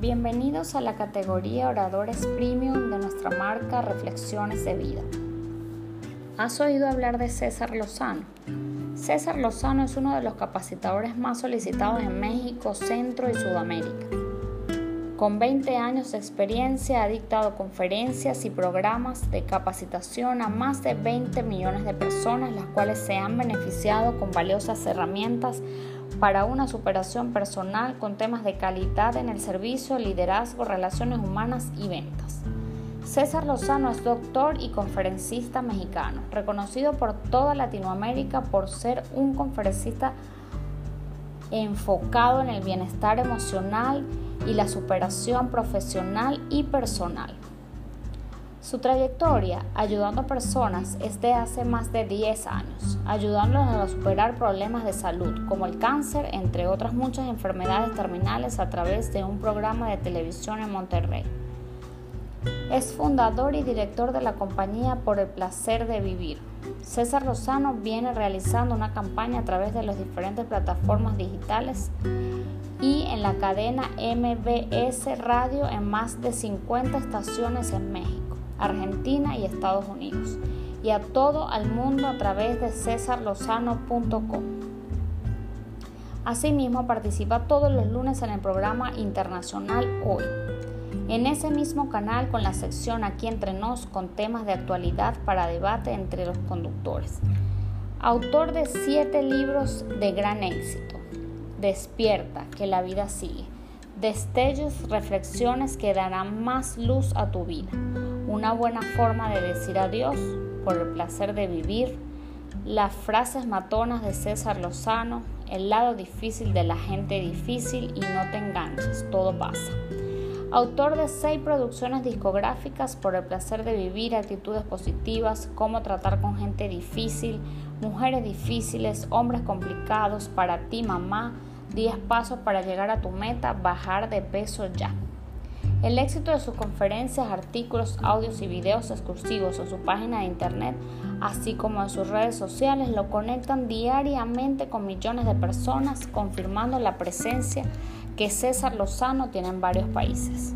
Bienvenidos a la categoría Oradores Premium de nuestra marca Reflexiones de Vida. ¿Has oído hablar de César Lozano? César Lozano es uno de los capacitadores más solicitados en México, Centro y Sudamérica. Con 20 años de experiencia ha dictado conferencias y programas de capacitación a más de 20 millones de personas, las cuales se han beneficiado con valiosas herramientas para una superación personal con temas de calidad en el servicio, liderazgo, relaciones humanas y ventas. César Lozano es doctor y conferencista mexicano, reconocido por toda Latinoamérica por ser un conferencista enfocado en el bienestar emocional y la superación profesional y personal. Su trayectoria ayudando a personas es de hace más de 10 años, ayudándolos a superar problemas de salud como el cáncer, entre otras muchas enfermedades terminales a través de un programa de televisión en Monterrey. Es fundador y director de la compañía Por el Placer de Vivir. César Lozano viene realizando una campaña a través de las diferentes plataformas digitales y en la cadena MBS Radio en más de 50 estaciones en México, Argentina y Estados Unidos, y a todo el mundo a través de cesarlozano.com. Asimismo, participa todos los lunes en el programa internacional Hoy en ese mismo canal con la sección Aquí entre nos con temas de actualidad para debate entre los conductores. Autor de siete libros de gran éxito. Despierta, que la vida sigue. Destellos, reflexiones que darán más luz a tu vida. Una buena forma de decir adiós por el placer de vivir. Las frases matonas de César Lozano. El lado difícil de la gente difícil y no te enganches, todo pasa. Autor de seis producciones discográficas por el placer de vivir, actitudes positivas, cómo tratar con gente difícil, mujeres difíciles, hombres complicados, para ti mamá, 10 pasos para llegar a tu meta, bajar de peso ya. El éxito de sus conferencias, artículos, audios y videos exclusivos en su página de internet, así como en sus redes sociales, lo conectan diariamente con millones de personas, confirmando la presencia que César Lozano tiene en varios países.